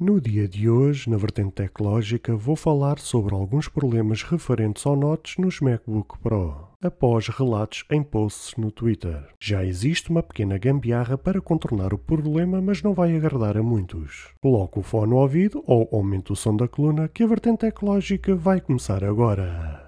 No dia de hoje, na vertente tecnológica, vou falar sobre alguns problemas referentes ao Notes nos MacBook Pro, após relatos em posts no Twitter. Já existe uma pequena gambiarra para contornar o problema, mas não vai agradar a muitos. Coloque o fone no ouvido ou aumente o som da coluna que a vertente tecnológica vai começar agora.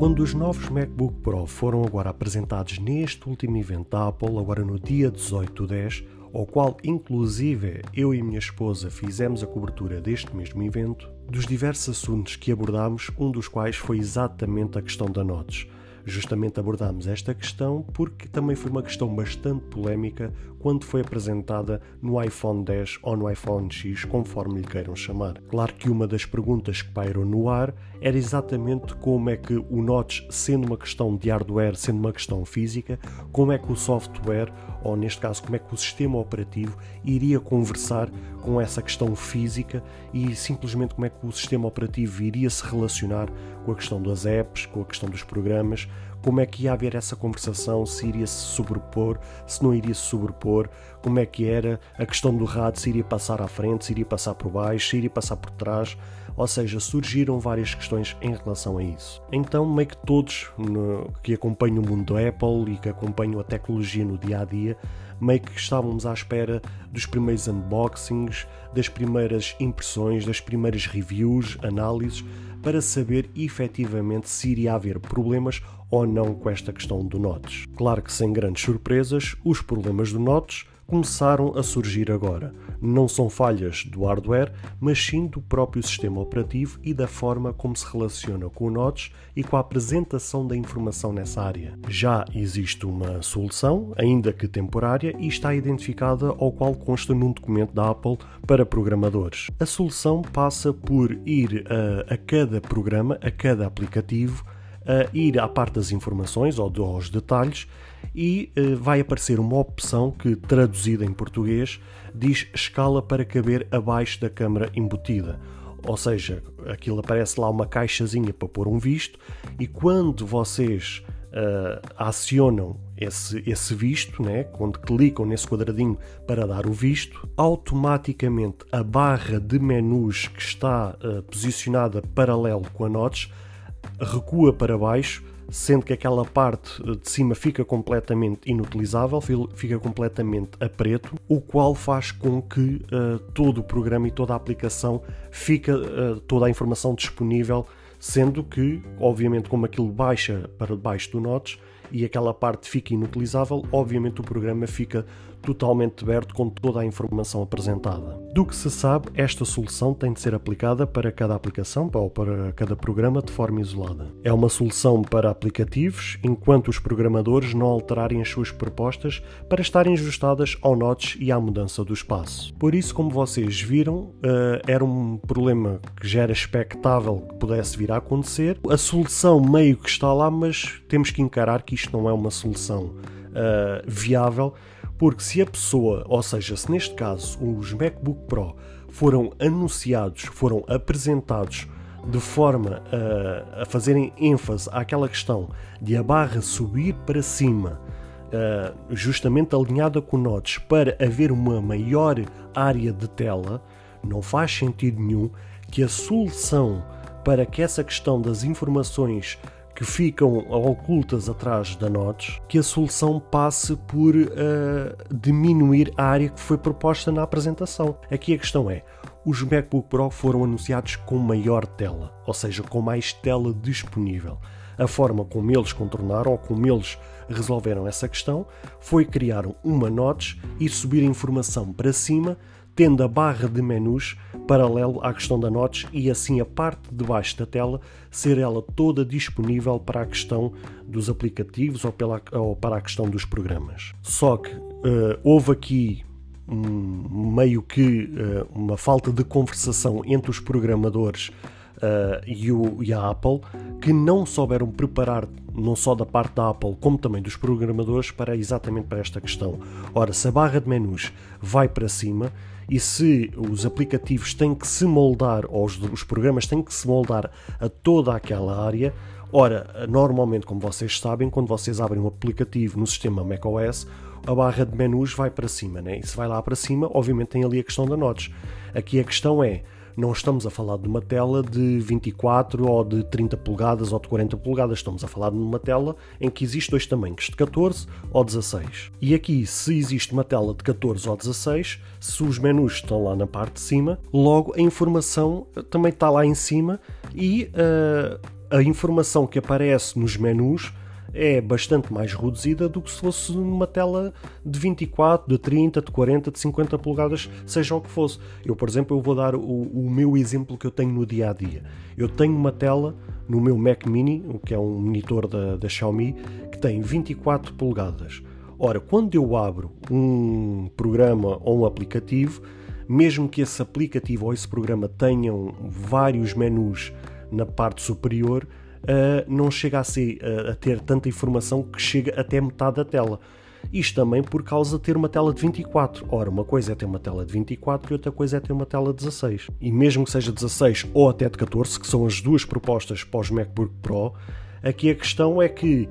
Quando os novos MacBook Pro foram agora apresentados neste último evento da Apple, agora no dia 18 do 10, ao qual inclusive eu e minha esposa fizemos a cobertura deste mesmo evento, dos diversos assuntos que abordámos, um dos quais foi exatamente a questão da Notes justamente abordámos esta questão porque também foi uma questão bastante polémica quando foi apresentada no iPhone 10 ou no iPhone X, conforme lhe queiram chamar. Claro que uma das perguntas que pairou no ar era exatamente como é que o Notch, sendo uma questão de hardware, sendo uma questão física, como é que o software, ou neste caso, como é que o sistema operativo iria conversar com essa questão física e simplesmente como é que o sistema operativo iria se relacionar com a questão das apps, com a questão dos programas, como é que ia haver essa conversação, se iria se sobrepor, se não iria se sobrepor, como é que era a questão do rádio, se iria passar à frente, se iria passar por baixo, se iria passar por trás, ou seja, surgiram várias questões em relação a isso. Então, meio que todos que acompanham o mundo da Apple e que acompanham a tecnologia no dia a dia, meio que estávamos à espera dos primeiros unboxings, das primeiras impressões, das primeiras reviews, análises, para saber efetivamente se iria haver problemas ou não com esta questão do Notes. Claro que sem grandes surpresas, os problemas do Notes começaram a surgir agora. Não são falhas do hardware, mas sim do próprio sistema operativo e da forma como se relaciona com o Notes e com a apresentação da informação nessa área. Já existe uma solução, ainda que temporária, e está identificada ao qual consta num documento da Apple para programadores. A solução passa por ir a, a cada programa, a cada aplicativo, a ir à parte das informações ou aos detalhes e uh, vai aparecer uma opção que, traduzida em português, diz escala para caber abaixo da câmara embutida. Ou seja, aquilo aparece lá uma caixazinha para pôr um visto e quando vocês uh, acionam esse, esse visto, né? quando clicam nesse quadradinho para dar o visto, automaticamente a barra de menus que está uh, posicionada paralelo com a Notch recua para baixo sendo que aquela parte de cima fica completamente inutilizável, fica completamente a preto, o qual faz com que uh, todo o programa e toda a aplicação fica uh, toda a informação disponível, sendo que, obviamente, como aquilo baixa para baixo do Notch e aquela parte fica inutilizável, obviamente o programa fica totalmente aberto com toda a informação apresentada. Do que se sabe, esta solução tem de ser aplicada para cada aplicação ou para cada programa de forma isolada. É uma solução para aplicativos, enquanto os programadores não alterarem as suas propostas para estarem ajustadas ao notch e à mudança do espaço. Por isso, como vocês viram, eh, era um problema que já era expectável que pudesse vir a acontecer. A solução meio que está lá, mas temos que encarar que isto não é uma solução uh, viável porque se a pessoa, ou seja, se neste caso os MacBook Pro foram anunciados, foram apresentados de forma a, a fazerem ênfase àquela questão de a barra subir para cima, uh, justamente alinhada com notes, para haver uma maior área de tela, não faz sentido nenhum que a solução para que essa questão das informações que ficam ocultas atrás da Notch, que a solução passe por uh, diminuir a área que foi proposta na apresentação. Aqui a questão é: os MacBook Pro foram anunciados com maior tela, ou seja, com mais tela disponível. A forma como eles contornaram ou como eles resolveram essa questão foi criar uma notch e subir a informação para cima tendo a barra de menus paralelo à questão da notch e assim a parte de baixo da tela ser ela toda disponível para a questão dos aplicativos ou, pela, ou para a questão dos programas. Só que uh, houve aqui um, meio que uh, uma falta de conversação entre os programadores uh, e, o, e, a Apple que não souberam preparar não só da parte da Apple como também dos programadores para exatamente para esta questão. Ora, se a barra de menus vai para cima e se os aplicativos têm que se moldar, ou os, os programas têm que se moldar a toda aquela área, ora, normalmente, como vocês sabem, quando vocês abrem um aplicativo no sistema macOS, a barra de menus vai para cima, né? e se vai lá para cima, obviamente tem ali a questão da notes. Aqui a questão é, não estamos a falar de uma tela de 24 ou de 30 polegadas ou de 40 polegadas, estamos a falar de uma tela em que existe dois tamanhos, de 14 ou 16. E aqui, se existe uma tela de 14 ou 16, se os menus estão lá na parte de cima, logo a informação também está lá em cima e uh, a informação que aparece nos menus é bastante mais reduzida do que se fosse numa tela de 24, de 30, de 40, de 50 polegadas, seja o que fosse. Eu, por exemplo, eu vou dar o, o meu exemplo que eu tenho no dia a dia. Eu tenho uma tela no meu Mac Mini, que é um monitor da, da Xiaomi, que tem 24 polegadas. Ora, quando eu abro um programa ou um aplicativo, mesmo que esse aplicativo ou esse programa tenham vários menus na parte superior, uh, não chega a, ser, uh, a ter tanta informação que chega até metade da tela. Isto também por causa de ter uma tela de 24. Ora, uma coisa é ter uma tela de 24 e outra coisa é ter uma tela de 16. E mesmo que seja 16 ou até de 14, que são as duas propostas para os MacBook Pro, aqui a questão é que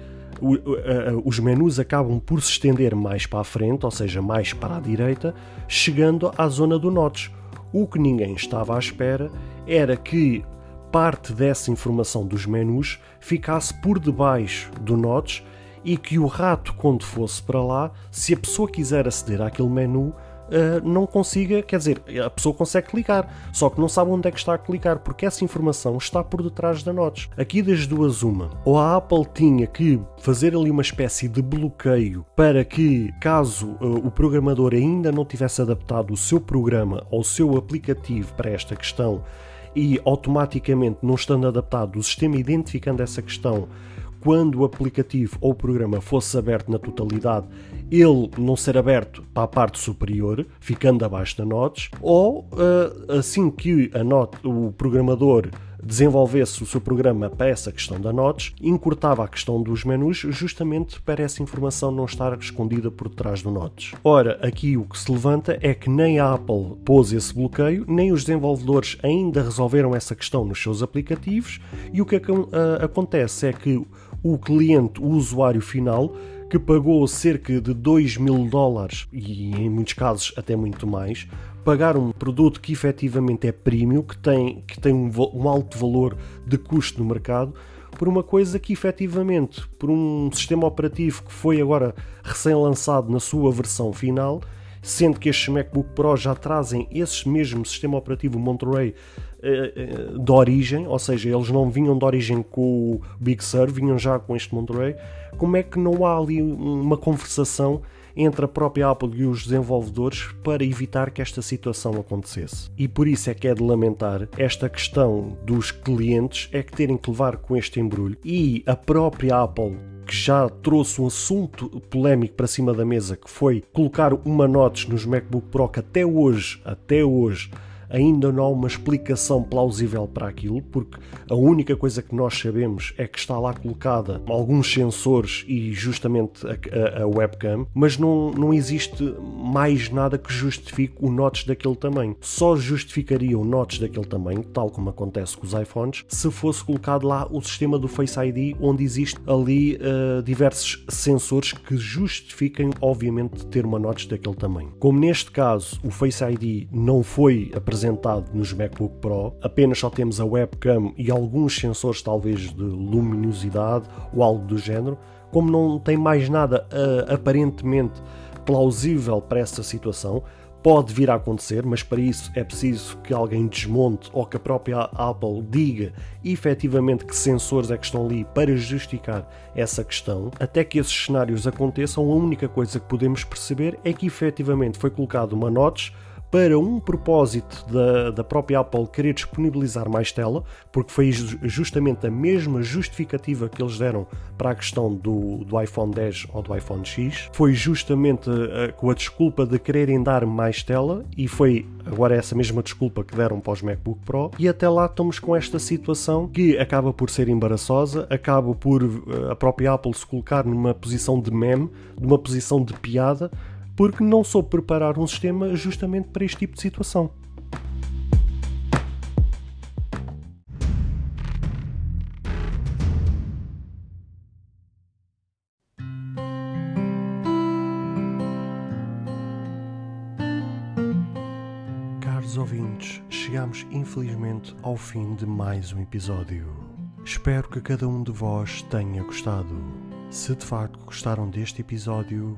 os menus acabam por se estender mais para a frente, ou seja, mais para a direita, chegando à zona do notch. O que ninguém estava à espera era que parte dessa informação dos menus ficasse por debaixo do notch e que o rato, quando fosse para lá, se a pessoa quiser aceder àquele menu, Uh, não consiga, quer dizer, a pessoa consegue clicar, só que não sabe onde é que está a clicar, porque essa informação está por detrás da notch. Aqui das duas uma, ou a Apple tinha que fazer ali uma espécie de bloqueio para que, caso uh, o programador ainda não tivesse adaptado o seu programa ou o seu aplicativo para esta questão, e automaticamente, não estando adaptado, o sistema identificando essa questão, quando o aplicativo ou o programa fosse aberto na totalidade, ele não ser aberto para a parte superior, ficando abaixo da notes, ou uh, assim que a note, o programador desenvolvesse o seu programa para essa questão da notes, encurtava a questão dos menus justamente para essa informação não estar escondida por trás do notes. Ora, aqui o que se levanta é que nem a Apple pôs esse bloqueio, nem os desenvolvedores ainda resolveram essa questão nos seus aplicativos, e o que acontece é que o cliente, o usuário final, que pagou cerca de 2 mil dólares e em muitos casos até muito mais, pagar um produto que efetivamente é premium, que tem, que tem um, um alto valor de custo no mercado, por uma coisa que efetivamente, por um sistema operativo que foi agora recém-lançado na sua versão final, sendo que estes MacBook Pro já trazem esse mesmo sistema operativo Monterey eh, eh, de origem, ou seja, eles não vinham de origem com o Big Sur, vinham já com este Monterey, como é que não há ali uma conversação entre a própria Apple e os desenvolvedores para evitar que esta situação acontecesse. E por isso é que é de lamentar esta questão dos clientes é que terem que levar com este embrulho e a própria Apple que já trouxe um assunto polémico para cima da mesa, que foi colocar uma notch nos MacBook Pro que até hoje, até hoje, ainda não há uma explicação plausível para aquilo, porque a única coisa que nós sabemos é que está lá colocada alguns sensores e justamente a, a, a webcam, mas não, não existe mais nada que justifique o notch daquele tamanho. Só justificaria o notch daquele tamanho, tal como acontece com os iPhones, se fosse colocado lá o sistema do Face ID, onde existe ali uh, diversos sensores que justifiquem, obviamente, ter uma notch daquele tamanho. Como neste caso o Face ID não foi apresentado apresentado nos MacBook Pro, apenas só temos a webcam e alguns sensores, talvez de luminosidade ou algo do género. Como não tem mais nada uh, aparentemente plausível para essa situação, pode vir a acontecer, mas para isso é preciso que alguém desmonte ou que a própria Apple diga efetivamente que sensores é que estão ali para justificar essa questão. Até que esses cenários aconteçam, a única coisa que podemos perceber é que efetivamente foi colocado uma notch para um propósito da, da própria Apple querer disponibilizar mais tela, porque foi justamente a mesma justificativa que eles deram para a questão do, do iPhone 10 ou do iPhone X, foi justamente uh, com a desculpa de quererem dar mais tela e foi agora essa mesma desculpa que deram para os MacBook Pro. E até lá estamos com esta situação que acaba por ser embaraçosa, acaba por uh, a própria Apple se colocar numa posição de meme, numa posição de piada, porque não soube preparar um sistema justamente para este tipo de situação. Caros ouvintes, chegamos infelizmente ao fim de mais um episódio. Espero que cada um de vós tenha gostado. Se de facto gostaram deste episódio,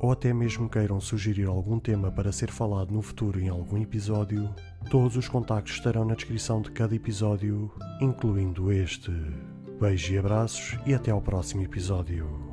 ou até mesmo queiram sugerir algum tema para ser falado no futuro em algum episódio, todos os contactos estarão na descrição de cada episódio, incluindo este. Beijos e abraços e até ao próximo episódio.